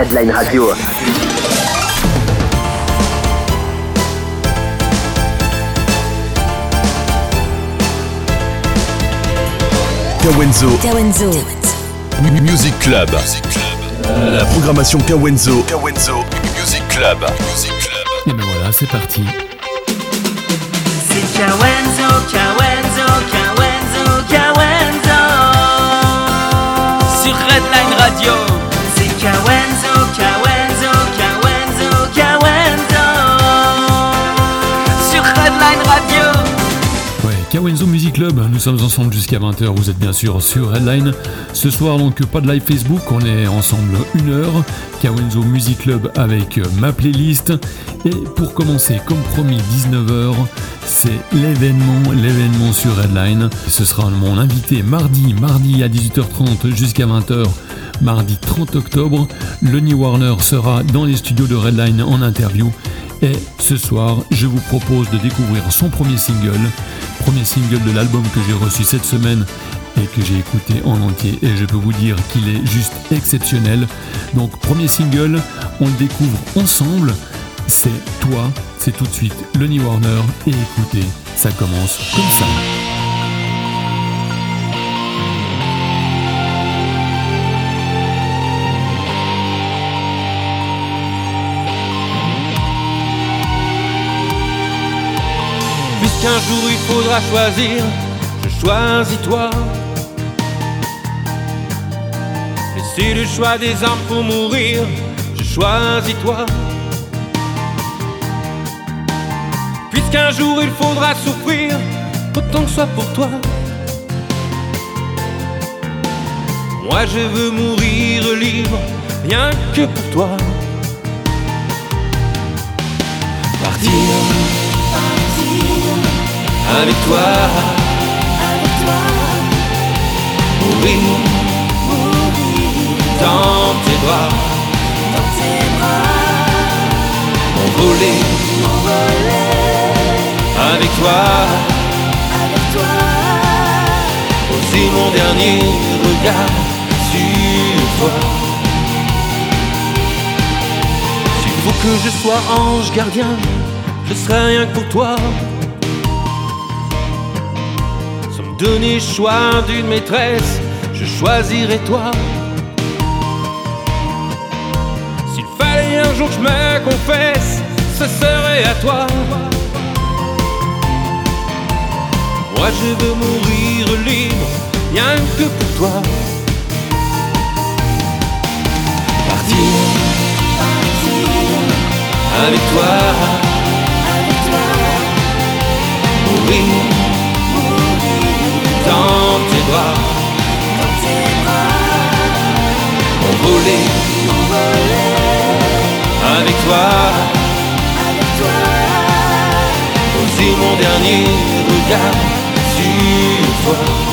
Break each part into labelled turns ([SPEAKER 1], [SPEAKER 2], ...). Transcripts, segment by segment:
[SPEAKER 1] Redline Radio.
[SPEAKER 2] Kawenzo. Kawenzo. Music Club. La programmation Kawenzo. Kawenzo Music Club. Music Club.
[SPEAKER 3] Et ben voilà, c'est parti.
[SPEAKER 4] C'est Kawenzo, Kawenzo, Kawenzo, Kawenzo. Sur Redline Radio. Kawenzo
[SPEAKER 3] Music Club, nous sommes ensemble jusqu'à 20h, vous êtes bien sûr sur Redline. Ce soir donc pas de live Facebook, on est ensemble une heure. Kawenzo Music Club avec ma playlist. Et pour commencer, comme promis, 19h, c'est l'événement, l'événement sur Redline. Ce sera mon invité mardi, mardi à 18h30 jusqu'à 20h. Mardi 30 octobre, Lenny Warner sera dans les studios de Redline en interview. Et ce soir, je vous propose de découvrir son premier single, premier single de l'album que j'ai reçu cette semaine et que j'ai écouté en entier et je peux vous dire qu'il est juste exceptionnel. Donc premier single, on le découvre ensemble, c'est Toi, c'est tout de suite Lenny Warner et écoutez, ça commence comme ça.
[SPEAKER 5] Puisqu'un jour il faudra choisir, je choisis toi. Mais c'est le choix des âmes pour mourir, je choisis toi. Puisqu'un jour il faudra souffrir, autant que soit pour toi. Moi je veux mourir libre, rien que pour toi. Partir avec toi, avec toi, mourir, dans tes bras, dans tes bras, m'envoler, avec toi, avec toi, poser mon dernier regard sur toi. S'il faut que je sois ange gardien, je serai rien que pour toi. Donner choix d'une maîtresse, je choisirais toi. S'il fallait un jour que je me confesse, ce serait à toi. Moi je veux mourir libre, rien que pour toi. Partir, avec toi, avec toi, mourir dans tes bras, dans tes bras, envolé, avec toi, avec toi, poser mon dernier regard sur toi.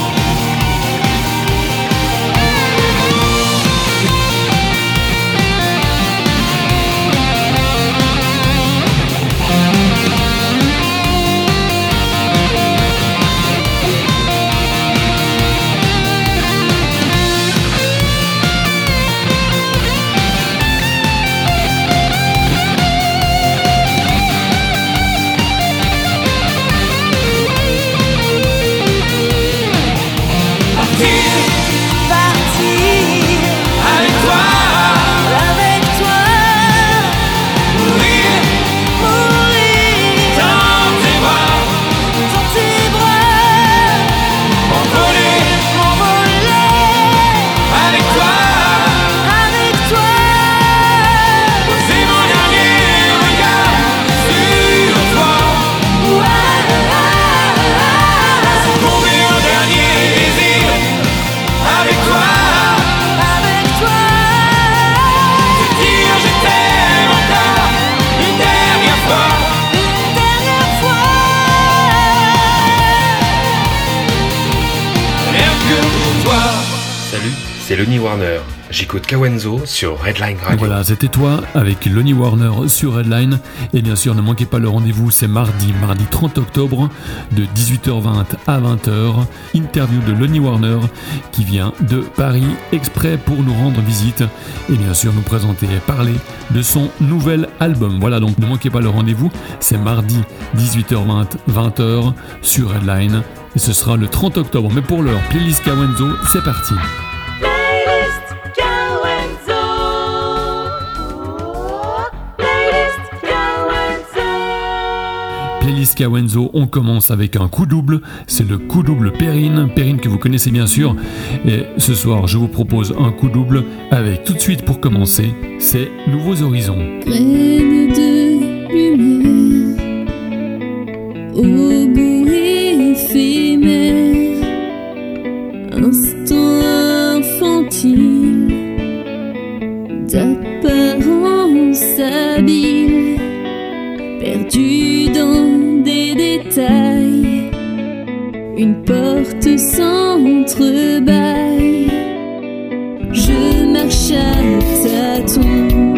[SPEAKER 6] Kawenzo sur Redline.
[SPEAKER 3] Voilà, c'était toi avec Lonnie Warner sur Redline. Et bien sûr, ne manquez pas le rendez-vous, c'est mardi, mardi 30 octobre, de 18h20 à 20h. Interview de Lonnie Warner qui vient de Paris exprès pour nous rendre visite et bien sûr nous présenter et parler de son nouvel album. Voilà, donc ne manquez pas le rendez-vous, c'est mardi 18h20, 20h sur Redline. Et ce sera le 30 octobre. Mais pour l'heure, playlist Kawenzo, c'est parti. Playlist Kawenzo, on commence avec un coup double, c'est le coup double Perrine, Perrine que vous connaissez bien sûr. Et ce soir, je vous propose un coup double avec tout de suite pour commencer, c'est Nouveaux Horizons.
[SPEAKER 7] Instant infantile, d'apparence une porte s'entrebâille. Je marche à tâtons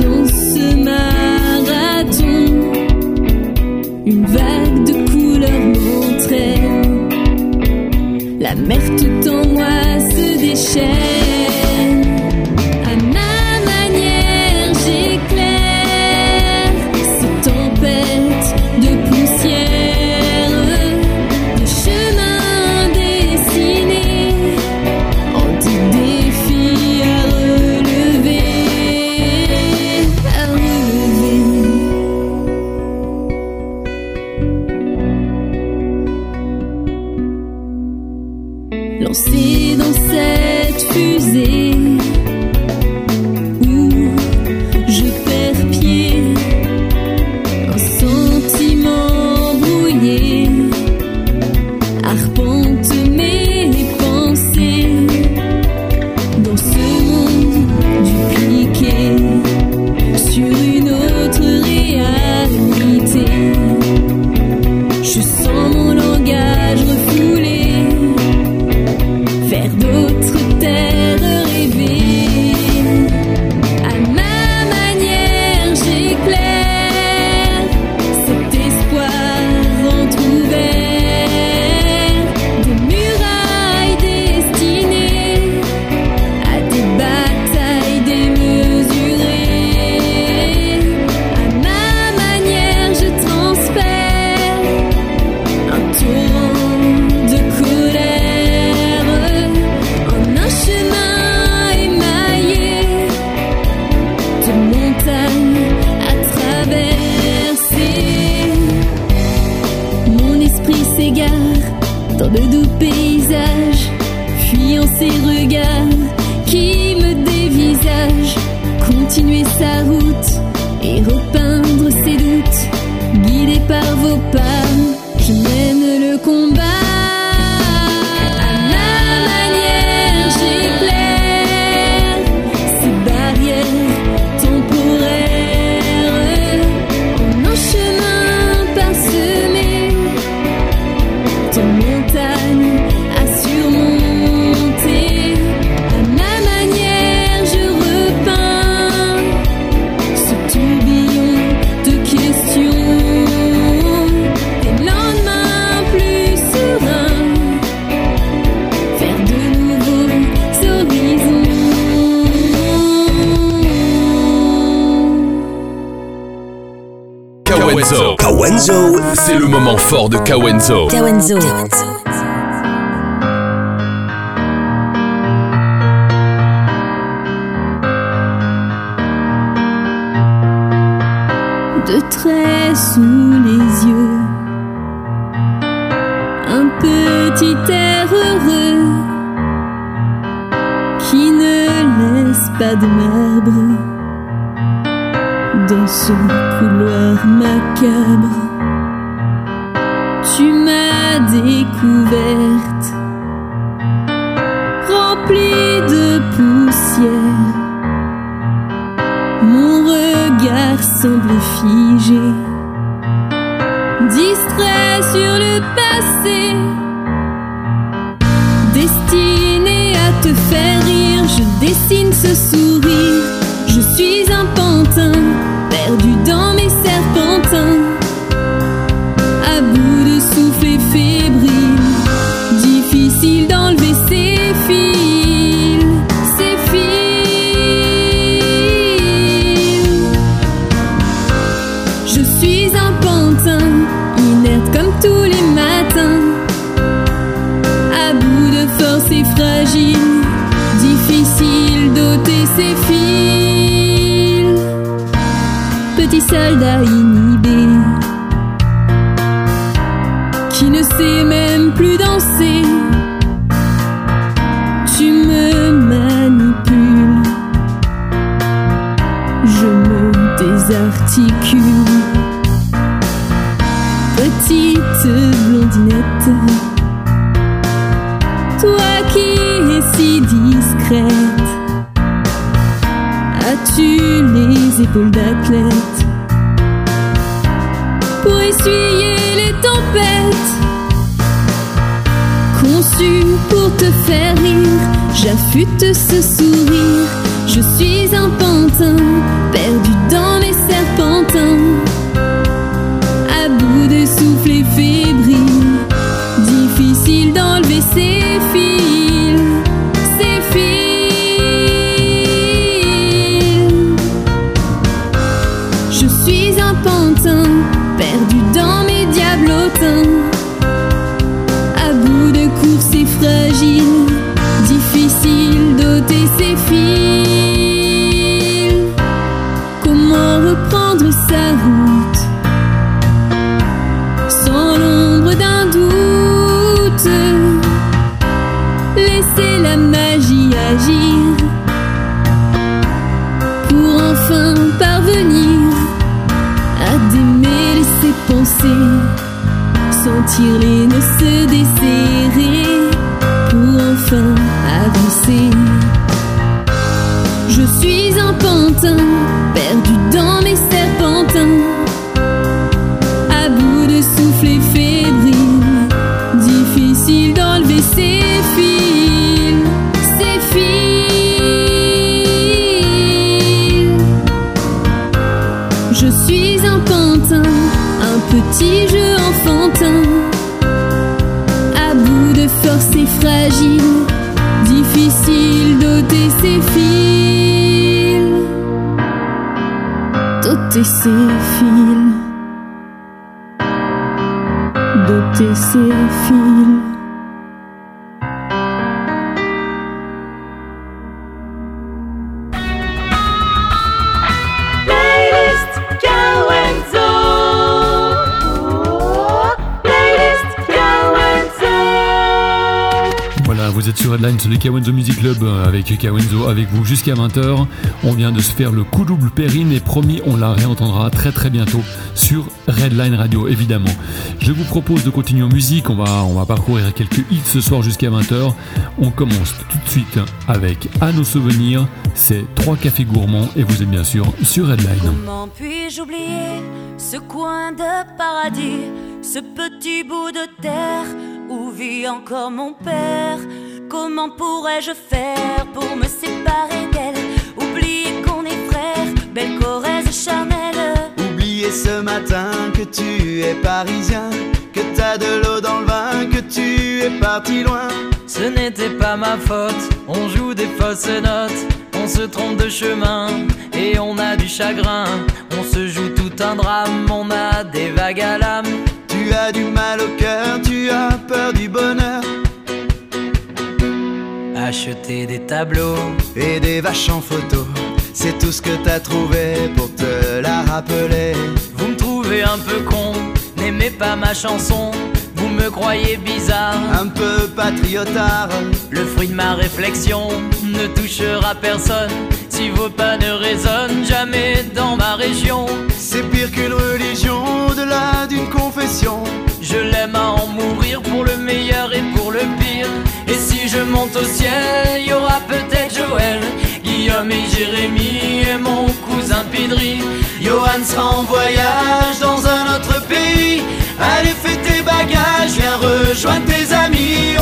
[SPEAKER 7] dans ce marathon. Une vague de couleurs m'entraîne. La mer tout en moi se déchaîne.
[SPEAKER 2] Kawenzo.
[SPEAKER 8] Kawenzo.
[SPEAKER 7] Tu m'as découverte, remplie de poussière. Mon regard semble figé, distrait sur le passé, destiné à ce sourire. Je suis un pantin, perdu dans mes serpentins. Soldat inhibé, qui ne sait même plus danser. Tu me manipules, je me désarticule. Petite blondinette, toi qui es si discrète, as-tu les épaules d'athlète? Essuyer les tempêtes? Conçu pour te faire rire, j'affûte ce sourire. Je suis un pantin, les nœuds se difficile d'ôter ses fils. D'ôter ses fils. D'ôter ses fils.
[SPEAKER 3] Vous êtes sur Headline sur le Kawenzo Music Club euh, avec Kawenzo avec vous jusqu'à 20h. On vient de se faire le coup double Perrine et promis, on la réentendra très très bientôt sur Redline Radio évidemment. Je vous propose de continuer en musique, on va, on va parcourir quelques hits ce soir jusqu'à 20h. On commence tout de suite avec À nos souvenirs, c'est trois cafés gourmands et vous êtes bien sûr sur Redline.
[SPEAKER 9] Comment puis-je oublier ce coin de paradis, ce petit bout de terre où vit encore mon père Comment pourrais-je faire pour me séparer d'elle? Oublier qu'on est frères, belle Corrèze charnelle
[SPEAKER 10] Oublier ce matin que tu es parisien, que t'as de l'eau dans le vin, que tu es parti loin.
[SPEAKER 11] Ce n'était pas ma faute, on joue des fausses notes, on se trompe de chemin et on a du chagrin. On se joue tout un drame, on a des vagues à l'âme.
[SPEAKER 10] Tu as du mal au cœur, tu as peur du bonheur.
[SPEAKER 11] Acheter des tableaux,
[SPEAKER 10] Et des vaches en photo, c'est tout ce que t'as trouvé pour te la rappeler.
[SPEAKER 11] vous me trouvez un peu con, n'aimez pas ma chanson, vous me croyez bizarre.
[SPEAKER 10] Un peu patriotard,
[SPEAKER 11] Le fruit de ma réflexion ne touchera personne si vos pas ne résonnent jamais dans ma région.
[SPEAKER 10] c'est pire qu'une religion au-delà d'une confession.
[SPEAKER 11] Je l'aime à en mourir pour le meilleur et pour le pire. Je monte au ciel, y aura peut-être Joël, Guillaume et Jérémie et mon cousin Pidri.
[SPEAKER 10] Johan sera en voyage dans un autre pays. Allez, fais tes bagages, viens rejoindre tes amis.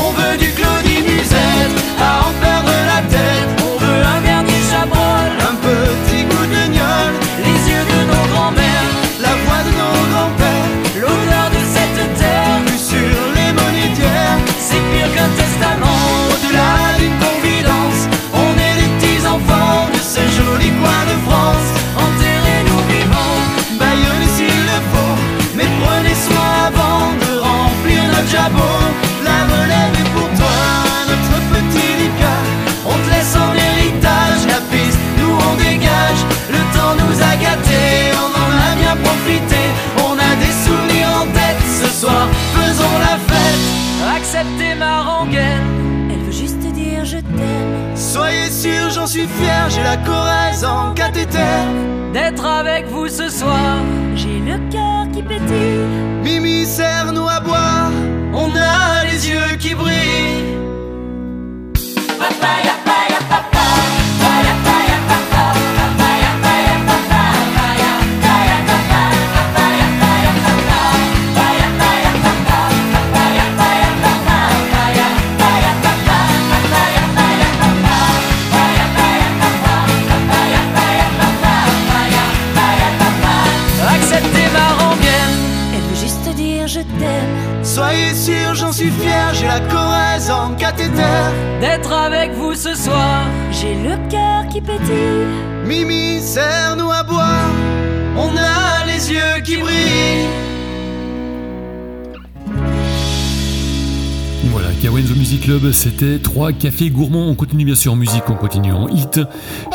[SPEAKER 12] C'était 3 cafés gourmands. On continue bien sûr en musique, on continue en hit.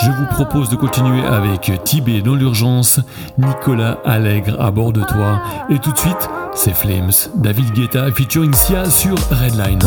[SPEAKER 12] Je vous propose de continuer avec Tibet dans l'urgence, Nicolas Allègre à bord de toi. Et tout de suite, c'est Flames, David Guetta featuring Sia sur Redline.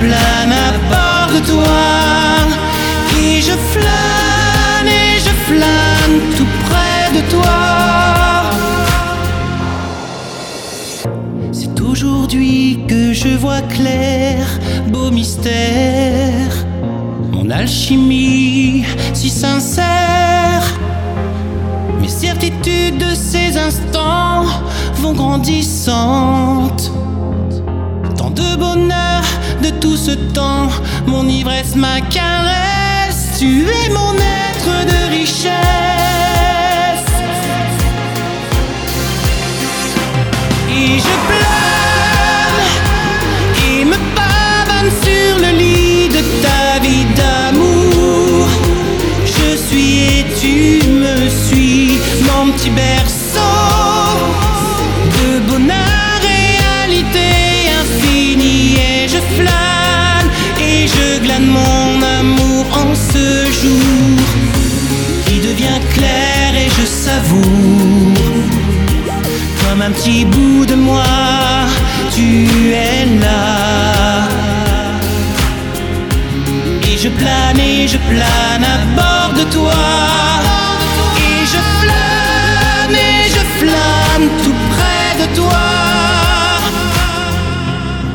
[SPEAKER 13] Plane à bord de toi. Et je flâne et je flâne tout près de toi. C'est aujourd'hui que je vois clair, beau mystère. Mon alchimie si sincère. Mes certitudes de ces instants vont grandissantes. Tant de bonheur tout ce temps, mon ivresse, ma caresse. Tu es mon être de richesse. Et je plane et me pavane sur le lit de ta vie d'amour. Je suis et tu me suis, mon petit berceau jour qui devient clair et je savoure comme un petit bout de moi, tu es là. Et je plane et je plane à bord de toi. Et je flâne et je flâne tout près de toi.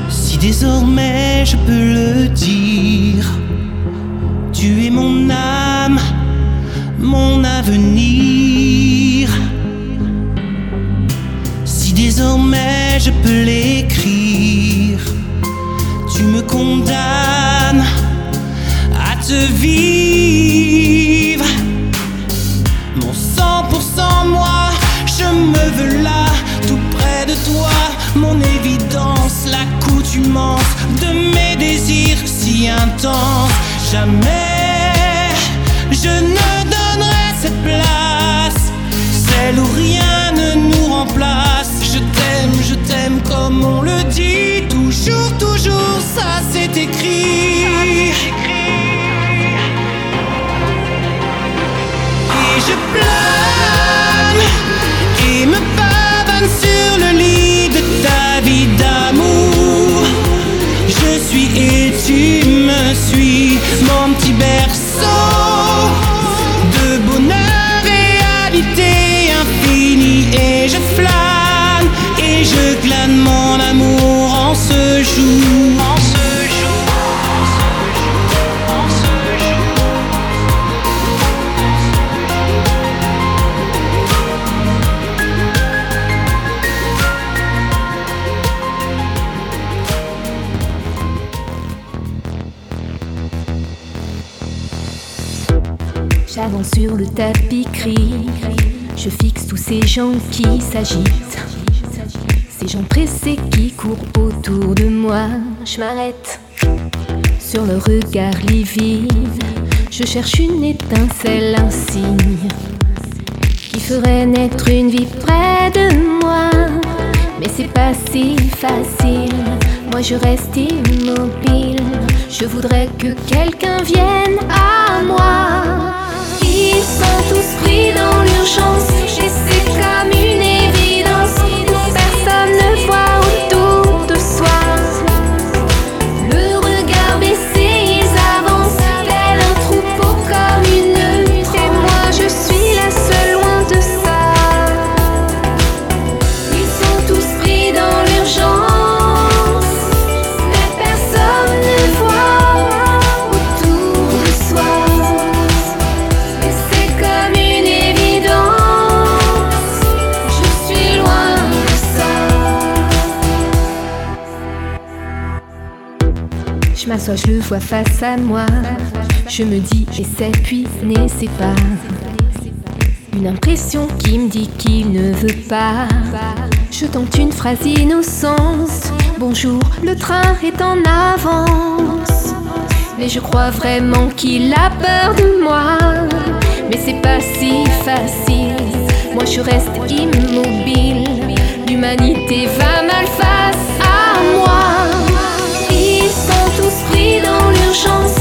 [SPEAKER 13] Si désormais je peux le dire, tu es mon âme, mon avenir. Si désormais je peux l'écrire, tu me condamnes à te vivre. Mon 100% moi, je me veux là, tout près de toi. Mon évidence, l'accoutumance de mes désirs si intenses. Jamais je ne donnerai cette place, celle où rien ne nous remplace. Je t'aime, je t'aime comme on le dit, toujours, toujours, ça c'est écrit. Et je plane et me pavane sur le lit de ta vie d'amour. Je suis et tu me suis, mon petit berceau
[SPEAKER 14] sur le tapis gris. Je fixe tous ces gens qui s'agitent. Ces gens pressés qui courent autour de moi. Je m'arrête sur le regard livide. Je cherche une étincelle, un signe qui ferait naître une vie près de moi. Mais c'est pas si facile. Moi je reste immobile. Je voudrais que quelqu'un vienne à moi. Ils sont tous pris dans l'urgence. Et c'est comme une Soit je le vois face à moi. Je me dis, et puis cuisine, c'est pas. Une impression qui me dit qu'il ne veut pas. Je tente une phrase innocente. Bonjour, le train est en avance. Mais je crois vraiment qu'il a peur de moi. Mais c'est pas si facile. Moi je reste immobile. L'humanité va mal face à moi. 双少？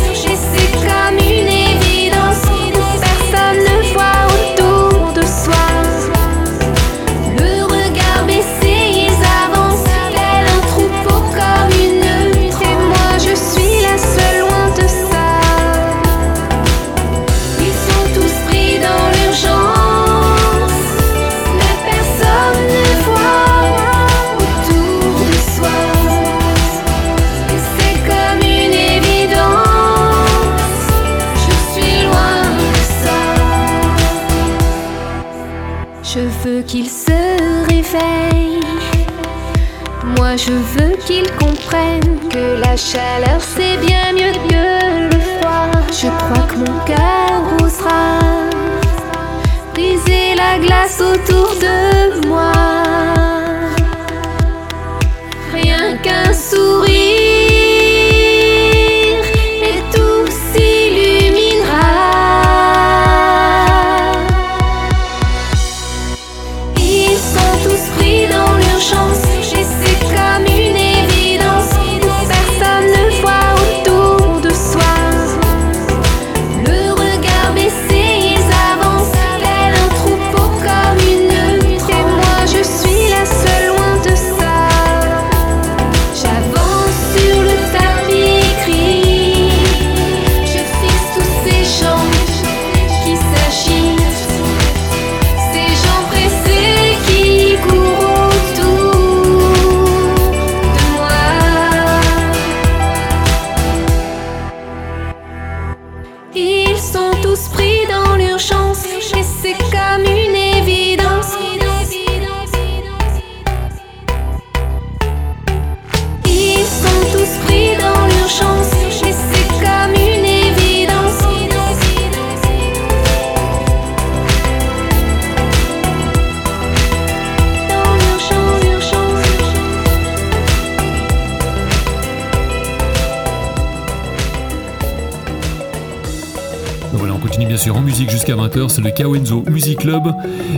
[SPEAKER 14] sur
[SPEAKER 12] En Musique jusqu'à 20h, c'est le Kawenzo Music Club.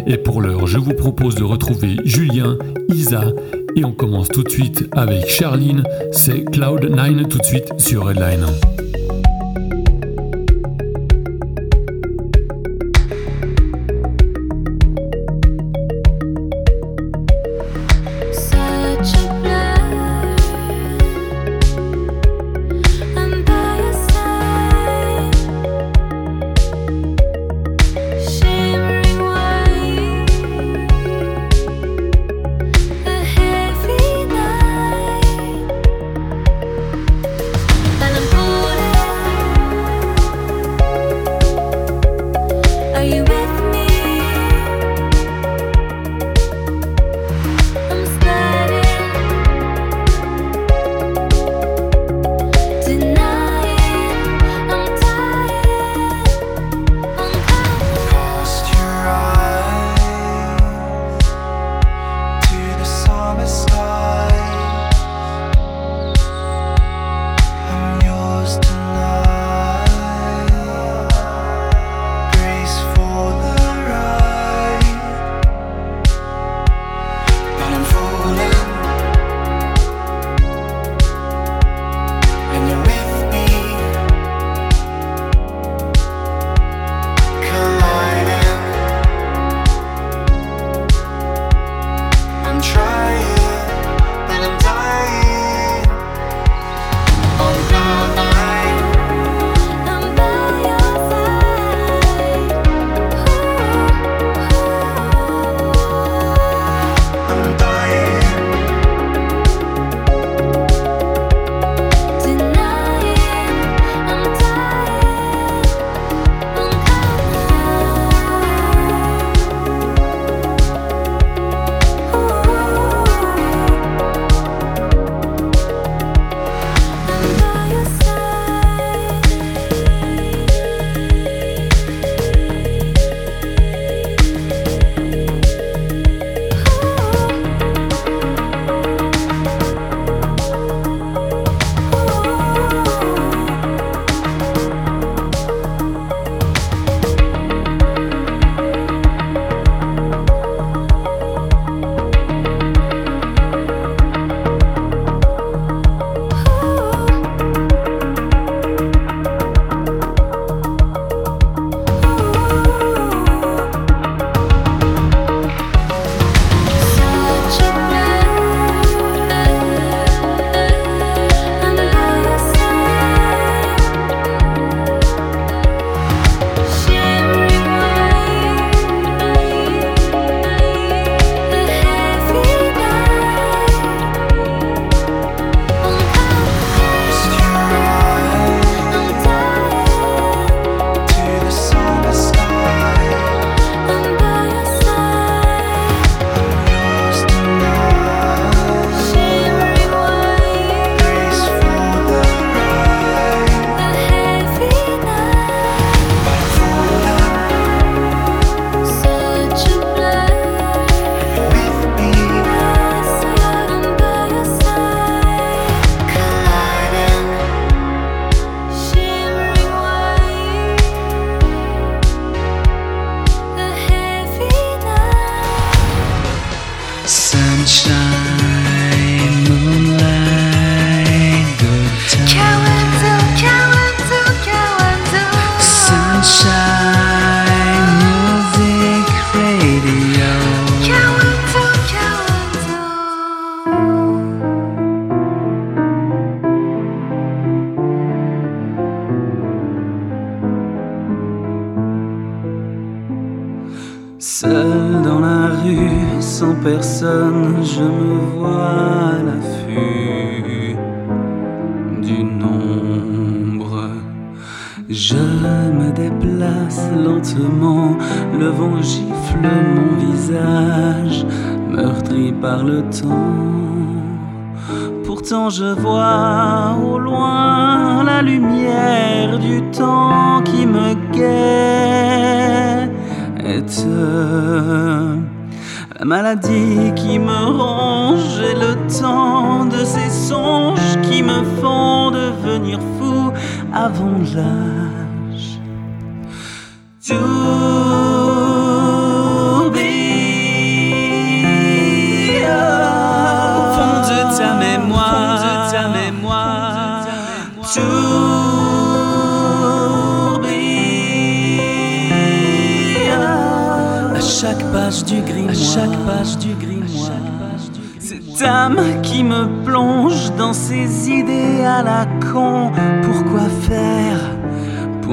[SPEAKER 12] Et pour l'heure, je vous propose de retrouver Julien, Isa, et on commence tout de suite avec Charline, c'est Cloud9 tout de suite sur Redline.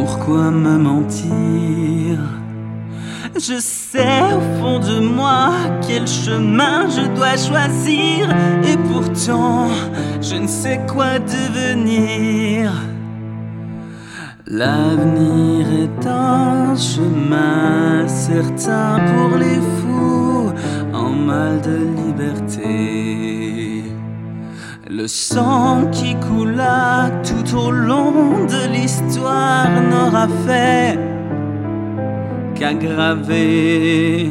[SPEAKER 15] pourquoi me mentir Je sais au fond de moi quel chemin je dois choisir et pourtant je ne sais quoi devenir. L'avenir est un chemin certain pour les fous en mal de liberté. Le sang qui coula tout au long de l'histoire n'aura fait qu'aggraver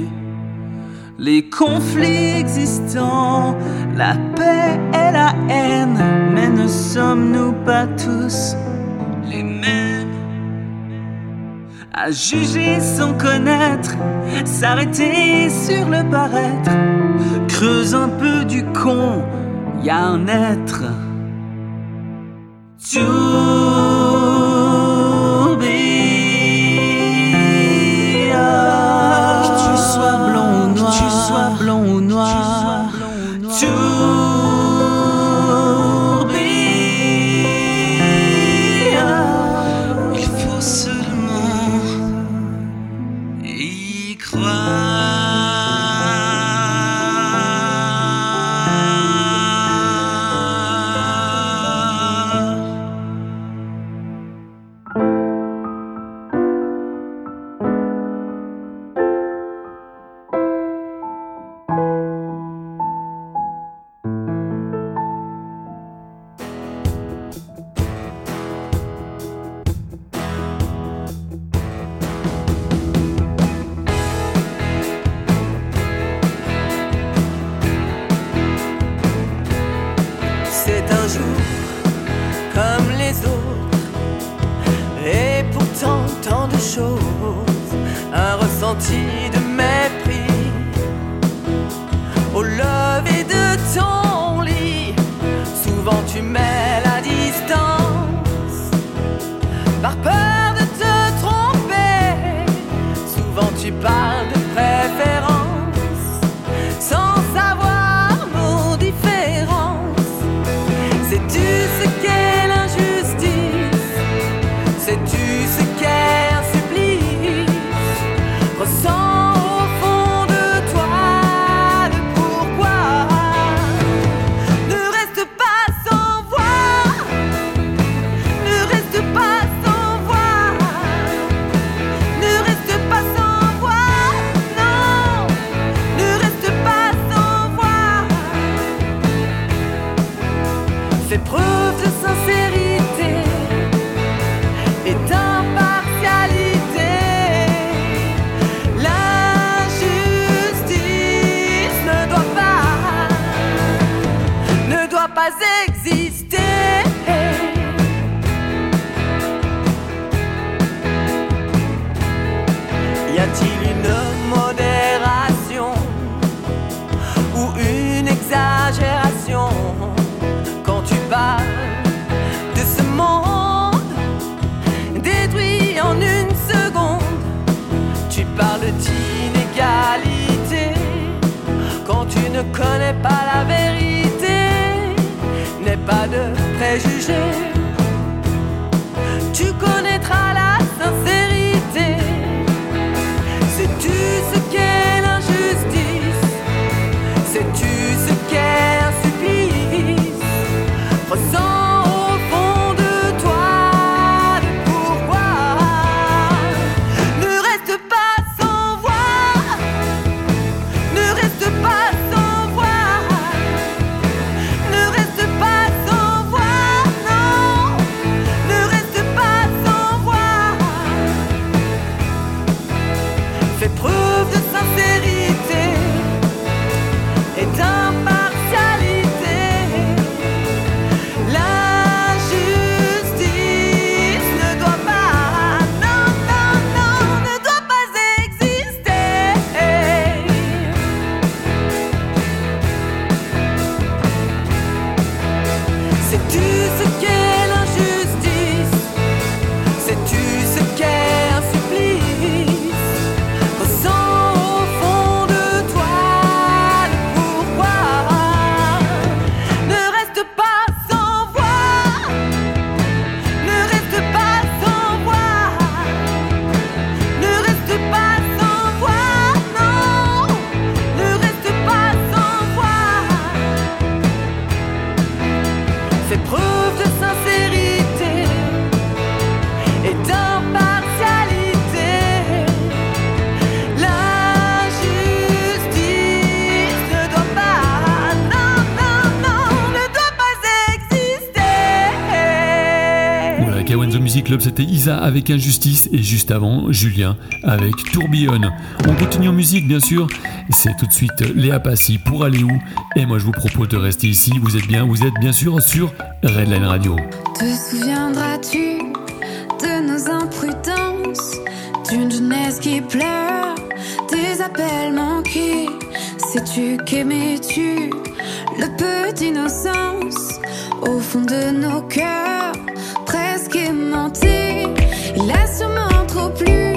[SPEAKER 15] les conflits existants, la paix et la haine. Mais ne sommes-nous pas tous les mêmes? À juger sans connaître, s'arrêter sur le paraître, creuse un peu du con y a un être. Tu
[SPEAKER 16] senti de 是谁？Club, c'était Isa avec Injustice et juste avant Julien avec Tourbillon. On continue en musique bien sûr, c'est tout de suite Léa Passy pour aller où. Et moi je vous propose de rester ici, vous êtes bien, vous êtes bien sûr sur Redline Radio.
[SPEAKER 17] Te souviendras-tu de nos imprudences, d'une jeunesse qui pleure, des appels manqués. Sais-tu qu'aimais-tu le peu d'innocence au fond de nos cœurs? menti. Il a sûrement trop plu.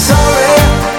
[SPEAKER 4] Sorry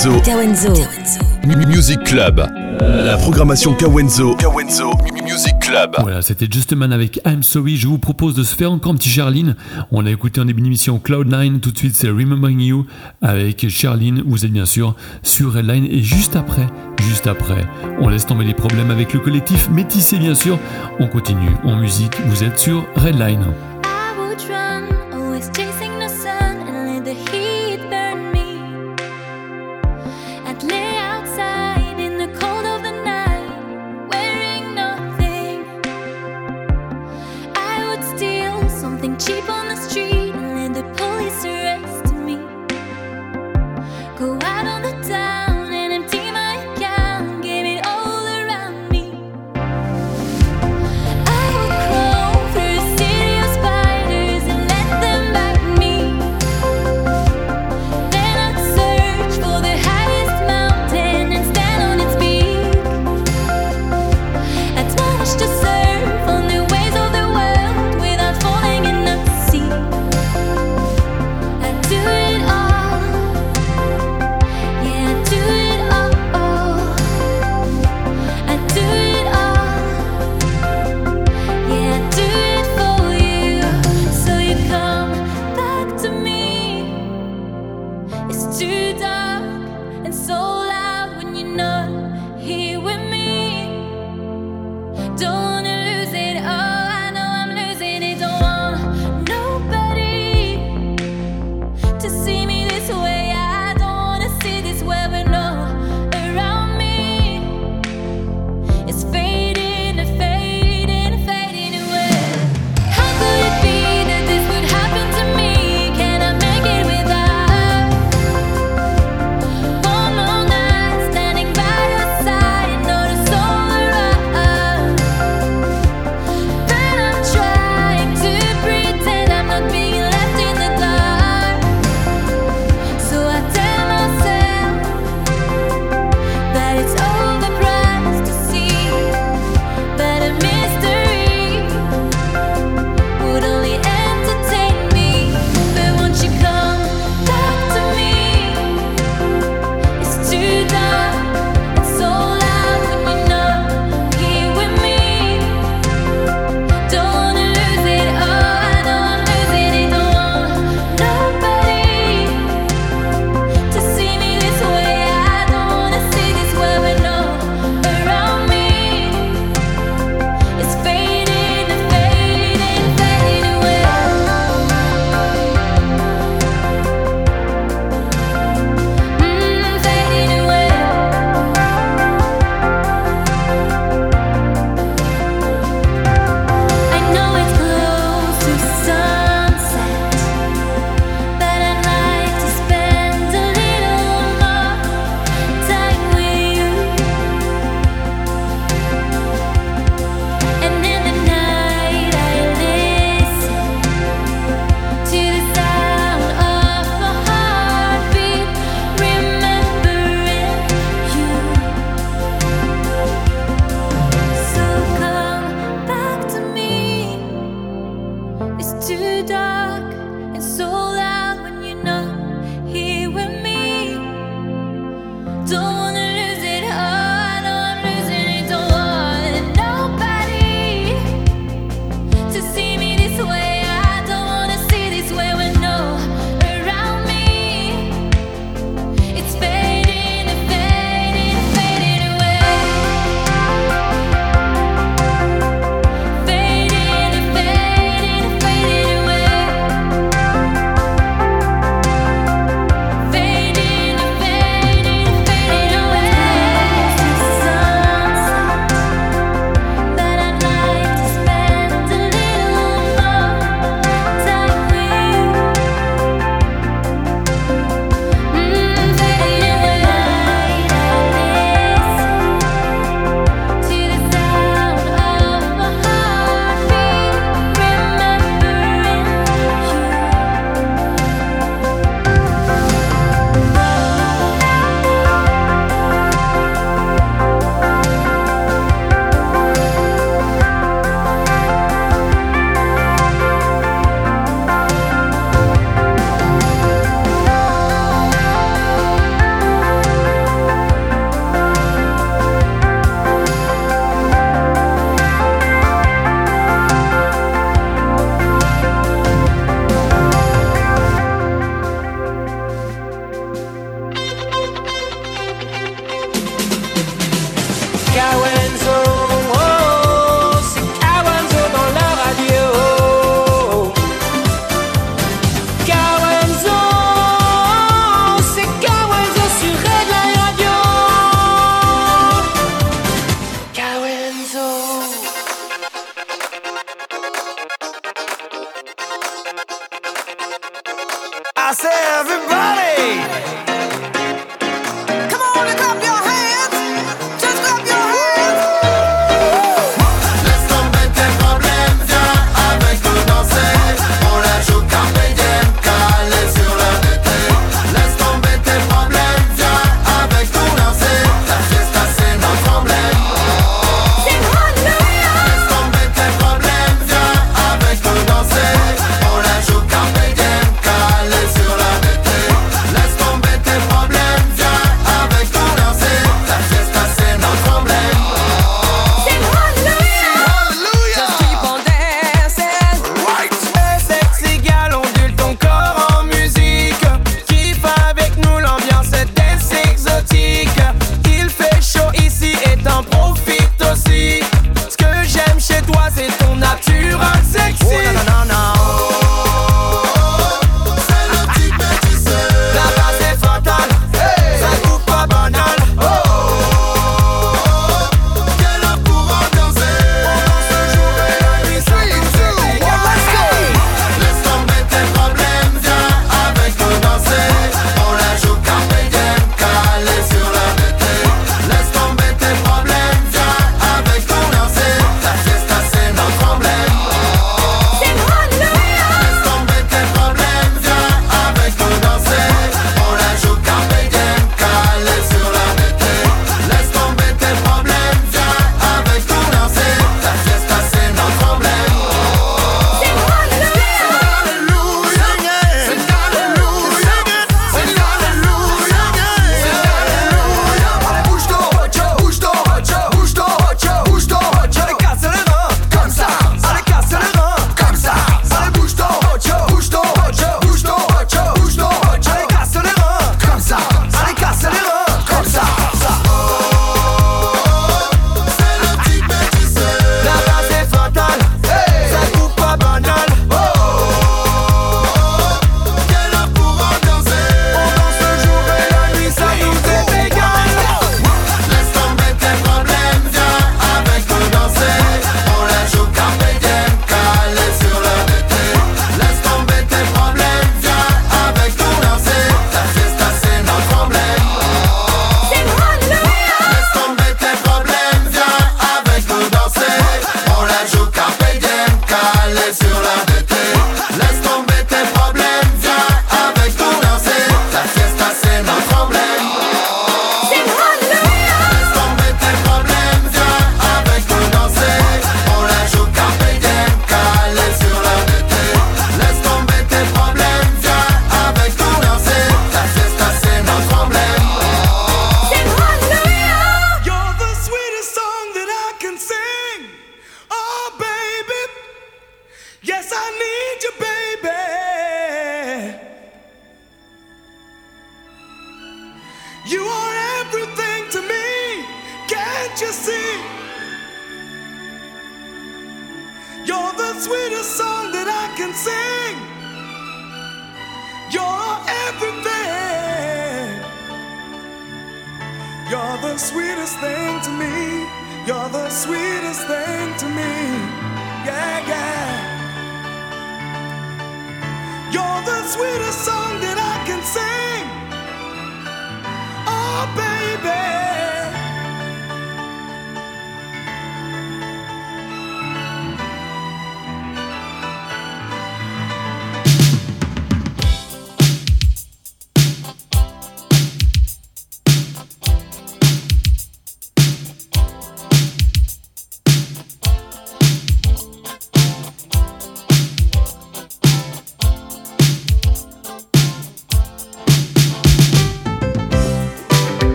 [SPEAKER 2] Kawenzo. Music Club. La programmation Kawenzo. Kawenzo Music Club.
[SPEAKER 3] Voilà, c'était Just a Man avec I'm Sorry. Je vous propose de se faire encore un petit Charline. On a écouté en début d'émission Cloud9. Tout de suite, c'est Remembering You avec Charline. Vous êtes bien sûr sur Redline. Et juste après, juste après, on laisse tomber les problèmes avec le collectif Métissé, bien sûr. On continue en musique. Vous êtes sur Redline.
[SPEAKER 9] I would run, always chasing the sun and let the heat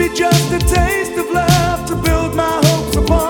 [SPEAKER 18] Me just a taste of love to build my hopes upon.